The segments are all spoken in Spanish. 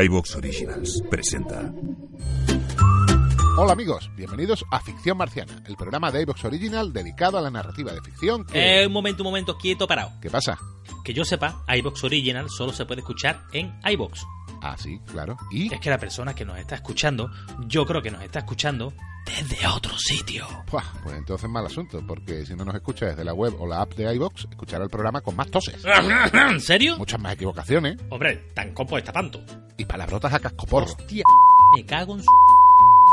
iVox Originals presenta. Hola amigos, bienvenidos a Ficción Marciana, el programa de iVox Original dedicado a la narrativa de ficción que... Eh, un momento, un momento, quieto, parado. ¿Qué pasa? Que yo sepa, iBox Original solo se puede escuchar en iBox. Ah, sí, claro. ¿Y? Es que la persona que nos está escuchando, yo creo que nos está escuchando desde otro sitio. Buah, pues entonces mal asunto, porque si no nos escucha desde la web o la app de iVox, escuchará el programa con más toses. ¿En serio? Muchas más equivocaciones Hombre, tan copo está tanto. y palabrotas a cascoporro. Hostia, me cago en su...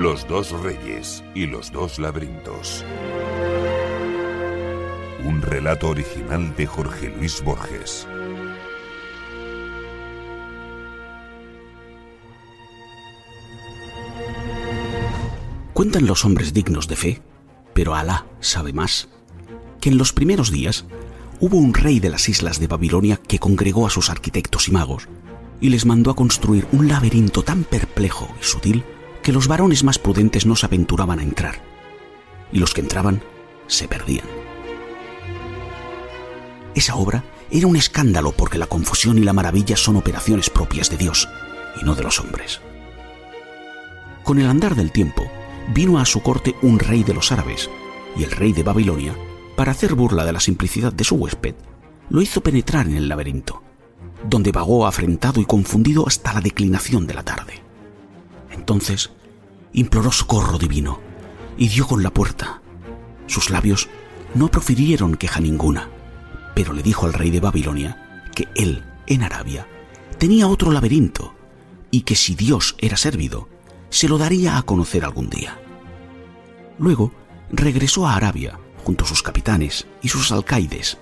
Los dos reyes y los dos laberintos. Un relato original de Jorge Luis Borges. Cuentan los hombres dignos de fe, pero Alá sabe más, que en los primeros días hubo un rey de las islas de Babilonia que congregó a sus arquitectos y magos y les mandó a construir un laberinto tan perplejo y sutil que los varones más prudentes no se aventuraban a entrar, y los que entraban se perdían. Esa obra era un escándalo porque la confusión y la maravilla son operaciones propias de Dios y no de los hombres. Con el andar del tiempo, vino a su corte un rey de los árabes, y el rey de Babilonia, para hacer burla de la simplicidad de su huésped, lo hizo penetrar en el laberinto, donde vagó afrentado y confundido hasta la declinación de la tarde. Entonces imploró socorro divino y dio con la puerta. Sus labios no profirieron queja ninguna, pero le dijo al rey de Babilonia que él, en Arabia, tenía otro laberinto y que si Dios era servido, se lo daría a conocer algún día. Luego regresó a Arabia junto a sus capitanes y sus alcaides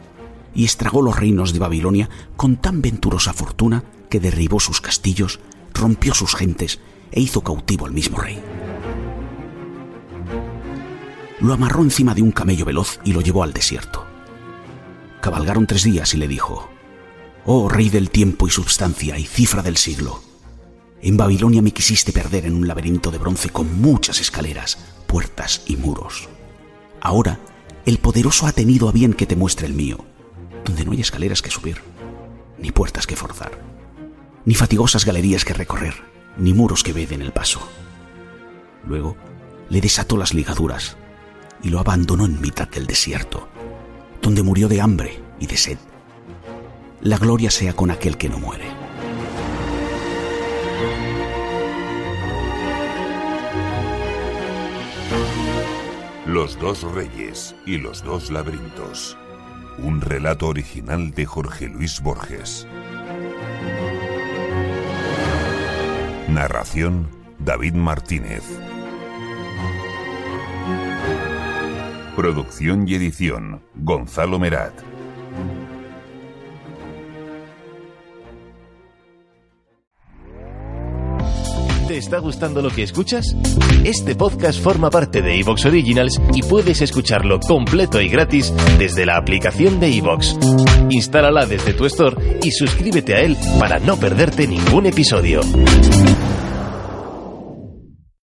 y estragó los reinos de Babilonia con tan venturosa fortuna que derribó sus castillos, rompió sus gentes e hizo cautivo al mismo rey. Lo amarró encima de un camello veloz y lo llevó al desierto. Cabalgaron tres días y le dijo, Oh rey del tiempo y substancia y cifra del siglo, en Babilonia me quisiste perder en un laberinto de bronce con muchas escaleras, puertas y muros. Ahora, el poderoso ha tenido a bien que te muestre el mío, donde no hay escaleras que subir, ni puertas que forzar, ni fatigosas galerías que recorrer, ni muros que veden el paso. Luego le desató las ligaduras y lo abandonó en mitad del desierto, donde murió de hambre y de sed. La gloria sea con aquel que no muere. Los dos reyes y los dos laberintos. Un relato original de Jorge Luis Borges. Narración David Martínez. Producción y edición Gonzalo Merat. está gustando lo que escuchas? Este podcast forma parte de Evox Originals y puedes escucharlo completo y gratis desde la aplicación de Evox. Instálala desde tu store y suscríbete a él para no perderte ningún episodio.